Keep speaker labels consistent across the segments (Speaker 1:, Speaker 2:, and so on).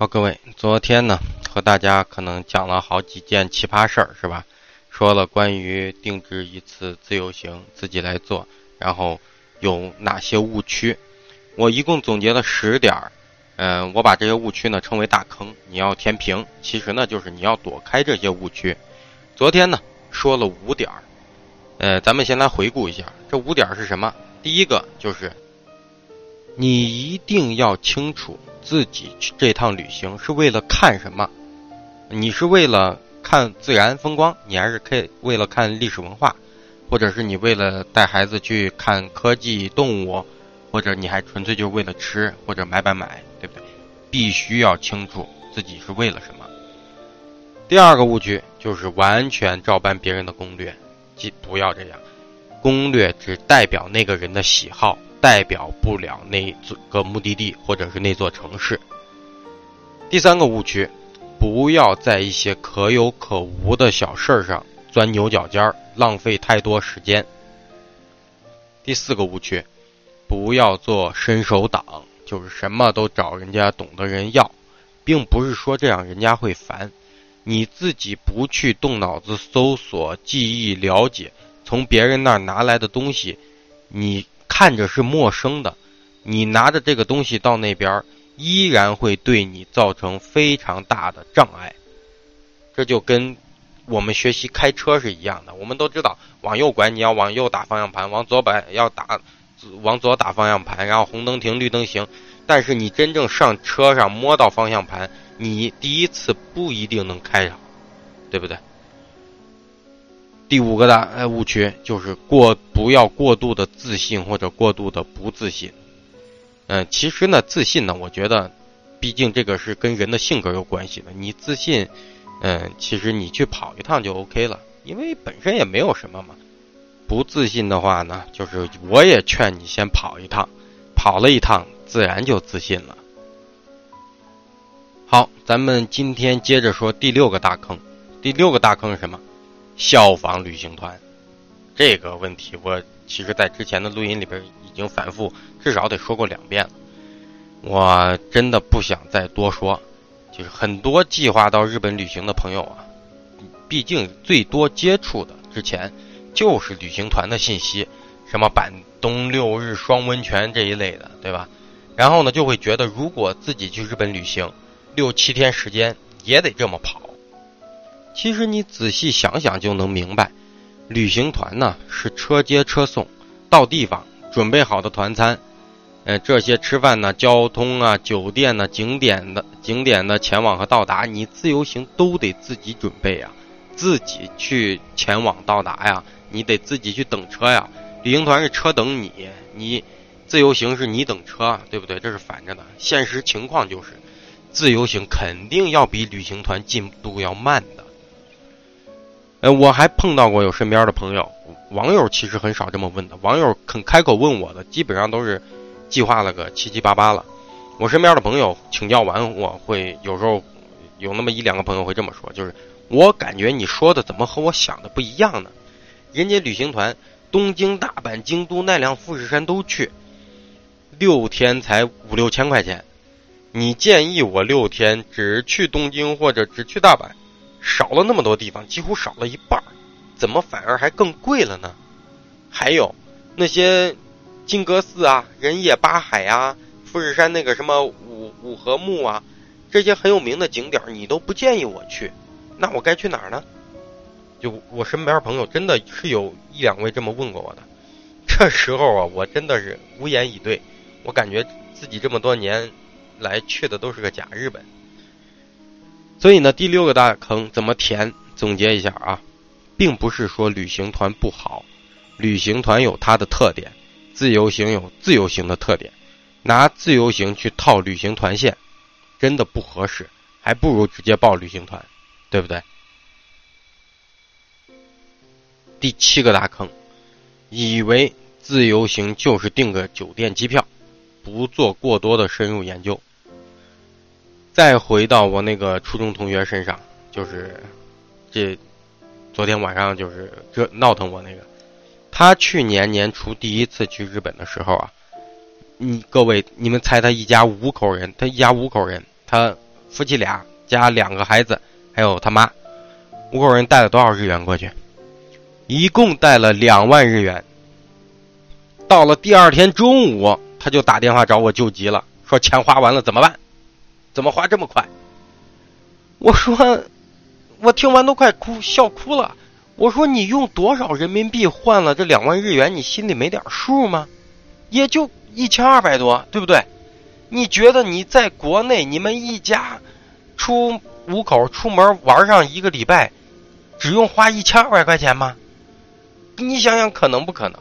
Speaker 1: 好，各位，昨天呢和大家可能讲了好几件奇葩事儿，是吧？说了关于定制一次自由行自己来做，然后有哪些误区？我一共总结了十点儿，嗯，我把这些误区呢称为大坑，你要填平。其实呢就是你要躲开这些误区。昨天呢说了五点儿，呃，咱们先来回顾一下，这五点儿是什么？第一个就是，你一定要清楚。自己去这趟旅行是为了看什么？你是为了看自然风光，你还是可以为了看历史文化，或者是你为了带孩子去看科技动物，或者你还纯粹就是为了吃或者买买买，对不对？必须要清楚自己是为了什么。第二个误区就是完全照搬别人的攻略，即不要这样，攻略只代表那个人的喜好。代表不了那个目的地或者是那座城市。第三个误区，不要在一些可有可无的小事儿上钻牛角尖儿，浪费太多时间。第四个误区，不要做伸手党，就是什么都找人家懂的人要，并不是说这样人家会烦，你自己不去动脑子搜索、记忆、了解，从别人那儿拿来的东西，你。看着是陌生的，你拿着这个东西到那边，依然会对你造成非常大的障碍。这就跟我们学习开车是一样的。我们都知道，往右拐你要往右打方向盘，往左拐要打往左打方向盘，然后红灯停，绿灯行。但是你真正上车上摸到方向盘，你第一次不一定能开上，对不对？第五个大呃误区就是过不要过度的自信或者过度的不自信，嗯，其实呢自信呢，我觉得，毕竟这个是跟人的性格有关系的。你自信，嗯，其实你去跑一趟就 OK 了，因为本身也没有什么嘛。不自信的话呢，就是我也劝你先跑一趟，跑了一趟自然就自信了。好，咱们今天接着说第六个大坑，第六个大坑是什么？效仿旅行团，这个问题我其实在之前的录音里边已经反复至少得说过两遍了。我真的不想再多说，就是很多计划到日本旅行的朋友啊，毕竟最多接触的之前就是旅行团的信息，什么板东六日双温泉这一类的，对吧？然后呢，就会觉得如果自己去日本旅行，六七天时间也得这么跑。其实你仔细想想就能明白，旅行团呢是车接车送，到地方准备好的团餐，呃，这些吃饭呢、交通啊、酒店呢、景点的景点的前往和到达，你自由行都得自己准备呀，自己去前往到达呀，你得自己去等车呀。旅行团是车等你，你自由行是你等车，对不对？这是反着的。现实情况就是，自由行肯定要比旅行团进度要慢的。呃，我还碰到过有身边的朋友，网友其实很少这么问的。网友肯开口问我的，基本上都是计划了个七七八八了。我身边的朋友请教完，我会有时候有那么一两个朋友会这么说，就是我感觉你说的怎么和我想的不一样呢？人家旅行团东京、大阪、京都、奈良、富士山都去，六天才五六千块钱，你建议我六天只去东京或者只去大阪？少了那么多地方，几乎少了一半儿怎么反而还更贵了呢？还有那些金阁寺啊、人野八海啊、富士山那个什么五五合目啊，这些很有名的景点你都不建议我去，那我该去哪儿呢？就我身边朋友真的是有一两位这么问过我的，这时候啊，我真的是无言以对，我感觉自己这么多年来去的都是个假日本。所以呢，第六个大坑怎么填？总结一下啊，并不是说旅行团不好，旅行团有它的特点，自由行有自由行的特点，拿自由行去套旅行团线，真的不合适，还不如直接报旅行团，对不对？第七个大坑，以为自由行就是订个酒店机票，不做过多的深入研究。再回到我那个初中同学身上，就是这昨天晚上就是这闹腾我那个，他去年年初第一次去日本的时候啊，你各位你们猜他一家五口人，他一家五口人，他夫妻俩加两个孩子，还有他妈，五口人带了多少日元过去？一共带了两万日元。到了第二天中午，他就打电话找我救急了，说钱花完了怎么办？怎么花这么快？我说，我听完都快哭笑哭了。我说你用多少人民币换了这两万日元？你心里没点数吗？也就一千二百多，对不对？你觉得你在国内，你们一家出五口出门玩上一个礼拜，只用花一千二百块钱吗？你想想，可能不可能？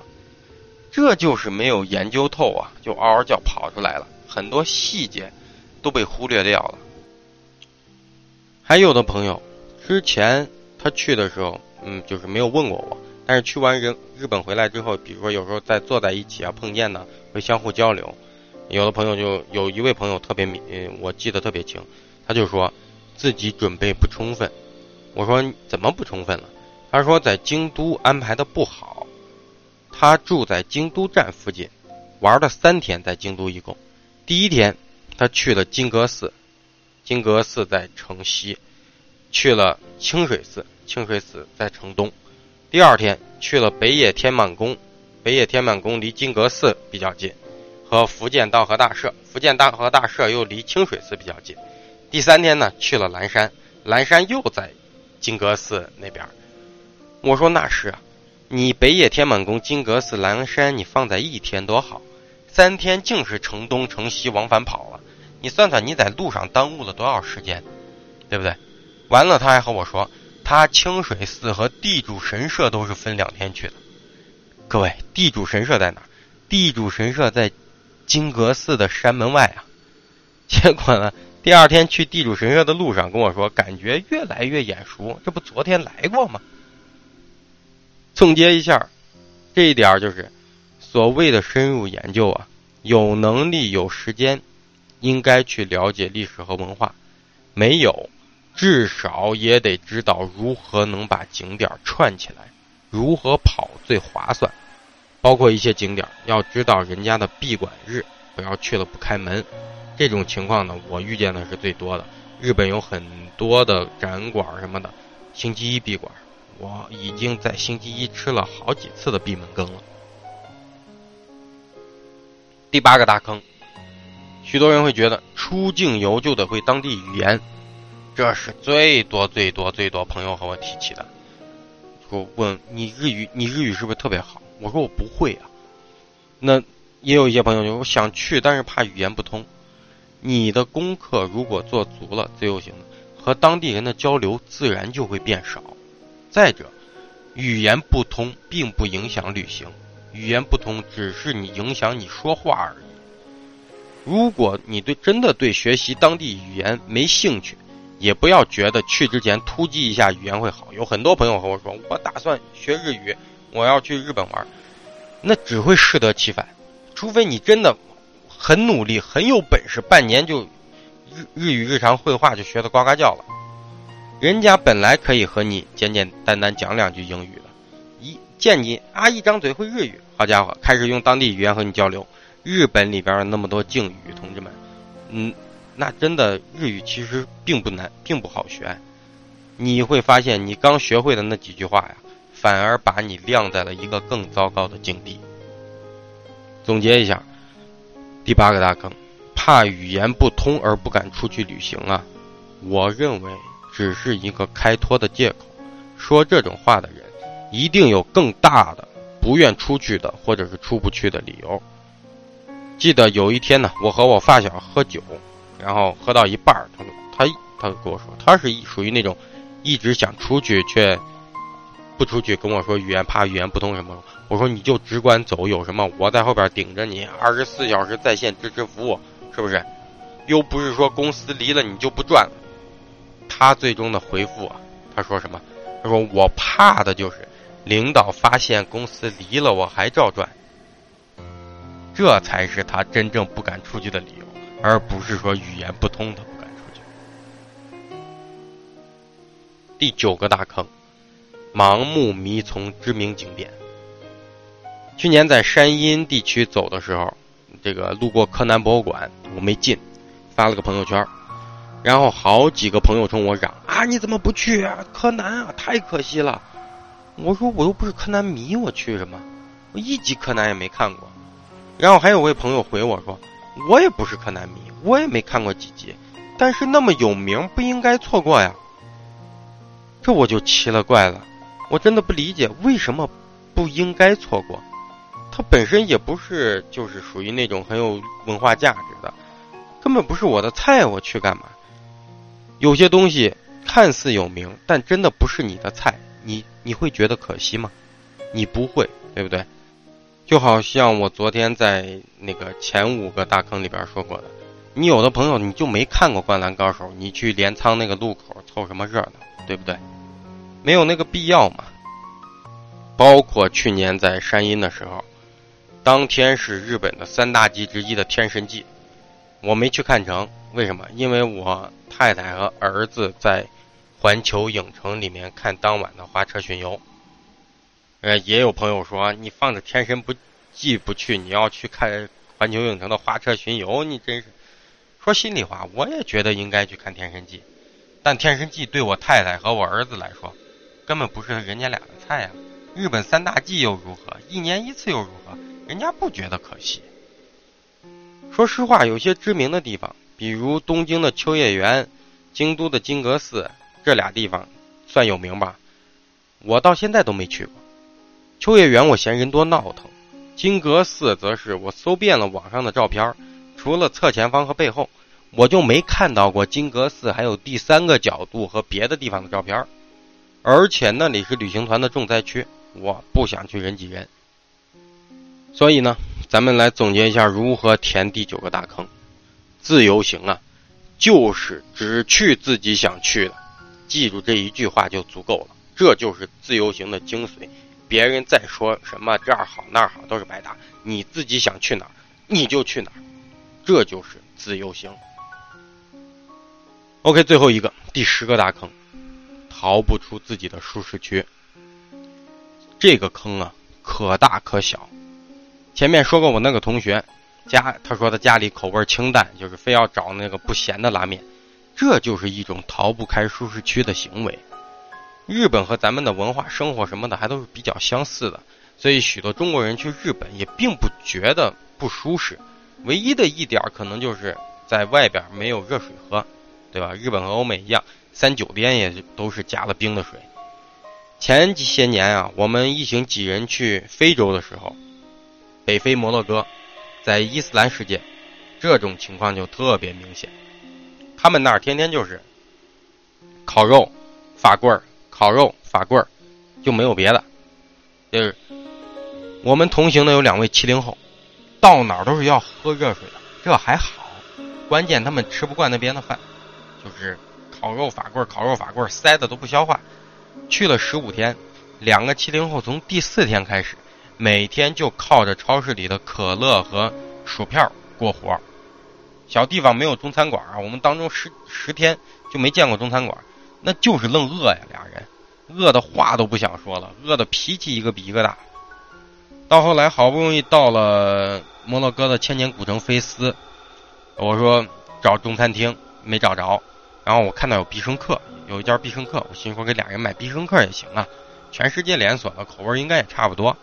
Speaker 1: 这就是没有研究透啊，就嗷嗷叫跑出来了，很多细节都被忽略掉了。还有的朋友之前他去的时候，嗯，就是没有问过我，但是去完日日本回来之后，比如说有时候在坐在一起啊碰见呢，会相互交流。有的朋友就有一位朋友特别明，我记得特别清，他就说自己准备不充分。我说怎么不充分了？他说在京都安排的不好。他住在京都站附近，玩了三天，在京都一共。第一天，他去了金阁寺，金阁寺在城西；去了清水寺，清水寺在城东。第二天去了北野天满宫，北野天满宫离金阁寺比较近，和福建道和大社，福建道和大社又离清水寺比较近。第三天呢，去了蓝山，蓝山又在金阁寺那边。我说那是啊。你北野天满宫、金阁寺、蓝山，你放在一天多好，三天竟是城东城西往返跑了。你算算你在路上耽误了多少时间，对不对？完了，他还和我说，他清水寺和地主神社都是分两天去的。各位，地主神社在哪？地主神社在金阁寺的山门外啊。结果呢，第二天去地主神社的路上跟我说，感觉越来越眼熟，这不昨天来过吗？总结一下，这一点就是所谓的深入研究啊，有能力有时间，应该去了解历史和文化；没有，至少也得知道如何能把景点串起来，如何跑最划算。包括一些景点，要知道人家的闭馆日，不要去了不开门。这种情况呢，我遇见的是最多的。日本有很多的展馆什么的，星期一闭馆。我已经在星期一吃了好几次的闭门羹了。第八个大坑，许多人会觉得出境游就得会当地语言，这是最多最多最多朋友和我提起的。说问你日语，你日语是不是特别好？我说我不会啊。那也有一些朋友就我想去，但是怕语言不通。你的功课如果做足了，自由行和当地人的交流自然就会变少。再者，语言不通并不影响旅行，语言不通只是你影响你说话而已。如果你对真的对学习当地语言没兴趣，也不要觉得去之前突击一下语言会好。有很多朋友和我说，我打算学日语，我要去日本玩，那只会适得其反。除非你真的很努力、很有本事，半年就日日语日常绘画就学得呱呱叫了。人家本来可以和你简简单单讲两句英语的，一见你啊一张嘴会日语，好家伙，开始用当地语言和你交流。日本里边那么多敬语，同志们，嗯，那真的日语其实并不难，并不好学。你会发现，你刚学会的那几句话呀，反而把你晾在了一个更糟糕的境地。总结一下，第八个大坑，怕语言不通而不敢出去旅行啊，我认为。只是一个开脱的借口，说这种话的人，一定有更大的不愿出去的，或者是出不去的理由。记得有一天呢，我和我发小喝酒，然后喝到一半儿，他他他跟我说，他是属于那种一直想出去却不出去，跟我说语言怕语言不通什么。我说你就只管走，有什么我在后边顶着你，二十四小时在线支持服务，是不是？又不是说公司离了你就不赚了。他最终的回复啊，他说什么？他说我怕的就是领导发现公司离了我还照赚，这才是他真正不敢出去的理由，而不是说语言不通他不敢出去。第九个大坑，盲目迷从知名景点。去年在山阴地区走的时候，这个路过柯南博物馆，我没进，发了个朋友圈。然后好几个朋友冲我嚷啊，你怎么不去啊？柯南啊，太可惜了。我说我又不是柯南迷，我去什么？我一集柯南也没看过。然后还有位朋友回我说，我也不是柯南迷，我也没看过几集，但是那么有名，不应该错过呀。这我就奇了怪了，我真的不理解为什么不应该错过。它本身也不是就是属于那种很有文化价值的，根本不是我的菜，我去干嘛？有些东西看似有名，但真的不是你的菜。你你会觉得可惜吗？你不会，对不对？就好像我昨天在那个前五个大坑里边说过的，你有的朋友你就没看过《灌篮高手》，你去镰仓那个路口凑什么热闹，对不对？没有那个必要嘛。包括去年在山阴的时候，当天是日本的三大祭之一的天神祭，我没去看成，为什么？因为我太太和儿子在。环球影城里面看当晚的花车巡游，呃，也有朋友说你放着天神不祭不去，你要去看环球影城的花车巡游，你真是说心里话，我也觉得应该去看天神祭，但天神祭对我太太和我儿子来说，根本不是人家俩的菜啊。日本三大祭又如何？一年一次又如何？人家不觉得可惜。说实话，有些知名的地方，比如东京的秋叶原、京都的金阁寺。这俩地方算有名吧，我到现在都没去过。秋叶原我嫌人多闹腾，金阁寺则是我搜遍了网上的照片，除了侧前方和背后，我就没看到过金阁寺还有第三个角度和别的地方的照片。而且那里是旅行团的重灾区，我不想去人挤人。所以呢，咱们来总结一下如何填第九个大坑。自由行啊，就是只去自己想去的。记住这一句话就足够了，这就是自由行的精髓。别人再说什么这儿好那儿好都是白搭，你自己想去哪儿你就去哪儿，这就是自由行。OK，最后一个第十个大坑，逃不出自己的舒适区。这个坑啊，可大可小。前面说过，我那个同学家，他说他家里口味清淡，就是非要找那个不咸的拉面。这就是一种逃不开舒适区的行为。日本和咱们的文化、生活什么的还都是比较相似的，所以许多中国人去日本也并不觉得不舒适。唯一的一点可能就是在外边没有热水喝，对吧？日本和欧美一样，三酒店也都是加了冰的水。前几些年啊，我们一行几人去非洲的时候，北非摩洛哥，在伊斯兰世界，这种情况就特别明显。他们那儿天天就是烤肉、法棍儿、烤肉、法棍儿，就没有别的。就是我们同行的有两位七零后，到哪儿都是要喝热水的，这还好。关键他们吃不惯那边的饭，就是烤肉、法棍儿、烤肉、法棍儿，塞的都不消化。去了十五天，两个七零后从第四天开始，每天就靠着超市里的可乐和薯片过活。小地方没有中餐馆啊，我们当中十十天就没见过中餐馆，那就是愣饿呀，俩人饿的话都不想说了，饿的脾气一个比一个大。到后来好不容易到了摩洛哥的千年古城菲斯，我说找中餐厅没找着，然后我看到有必胜客，有一家必胜客，我心说给俩人买必胜客也行啊，全世界连锁的口味应该也差不多，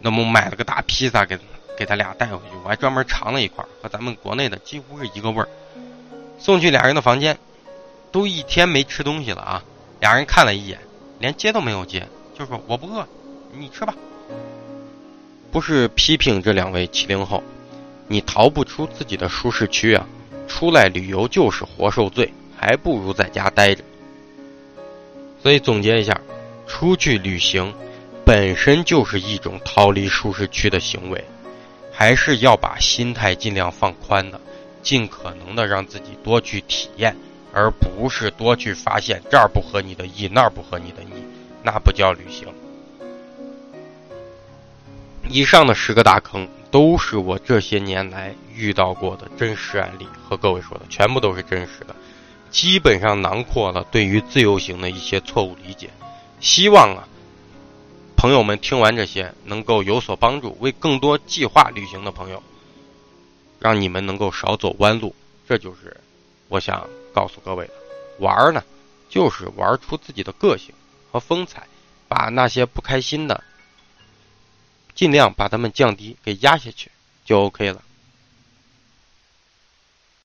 Speaker 1: 那么买了个大披萨给。给他俩带回去，我还专门尝了一块，和咱们国内的几乎是一个味儿。送去俩人的房间，都一天没吃东西了啊！俩人看了一眼，连接都没有接，就说我不饿，你吃吧。不是批评这两位七零后，你逃不出自己的舒适区啊！出来旅游就是活受罪，还不如在家待着。所以总结一下，出去旅行本身就是一种逃离舒适区的行为。还是要把心态尽量放宽的，尽可能的让自己多去体验，而不是多去发现这儿不合你的意，那儿不合你的意，那不叫旅行。以上的十个大坑都是我这些年来遇到过的真实案例，和各位说的全部都是真实的，基本上囊括了对于自由行的一些错误理解。希望啊。朋友们，听完这些能够有所帮助，为更多计划旅行的朋友，让你们能够少走弯路，这就是我想。告诉各位的，玩呢，就是玩出自己的个性和风采，把那些不开心的，尽量把他们降低，给压下去，就 OK 了。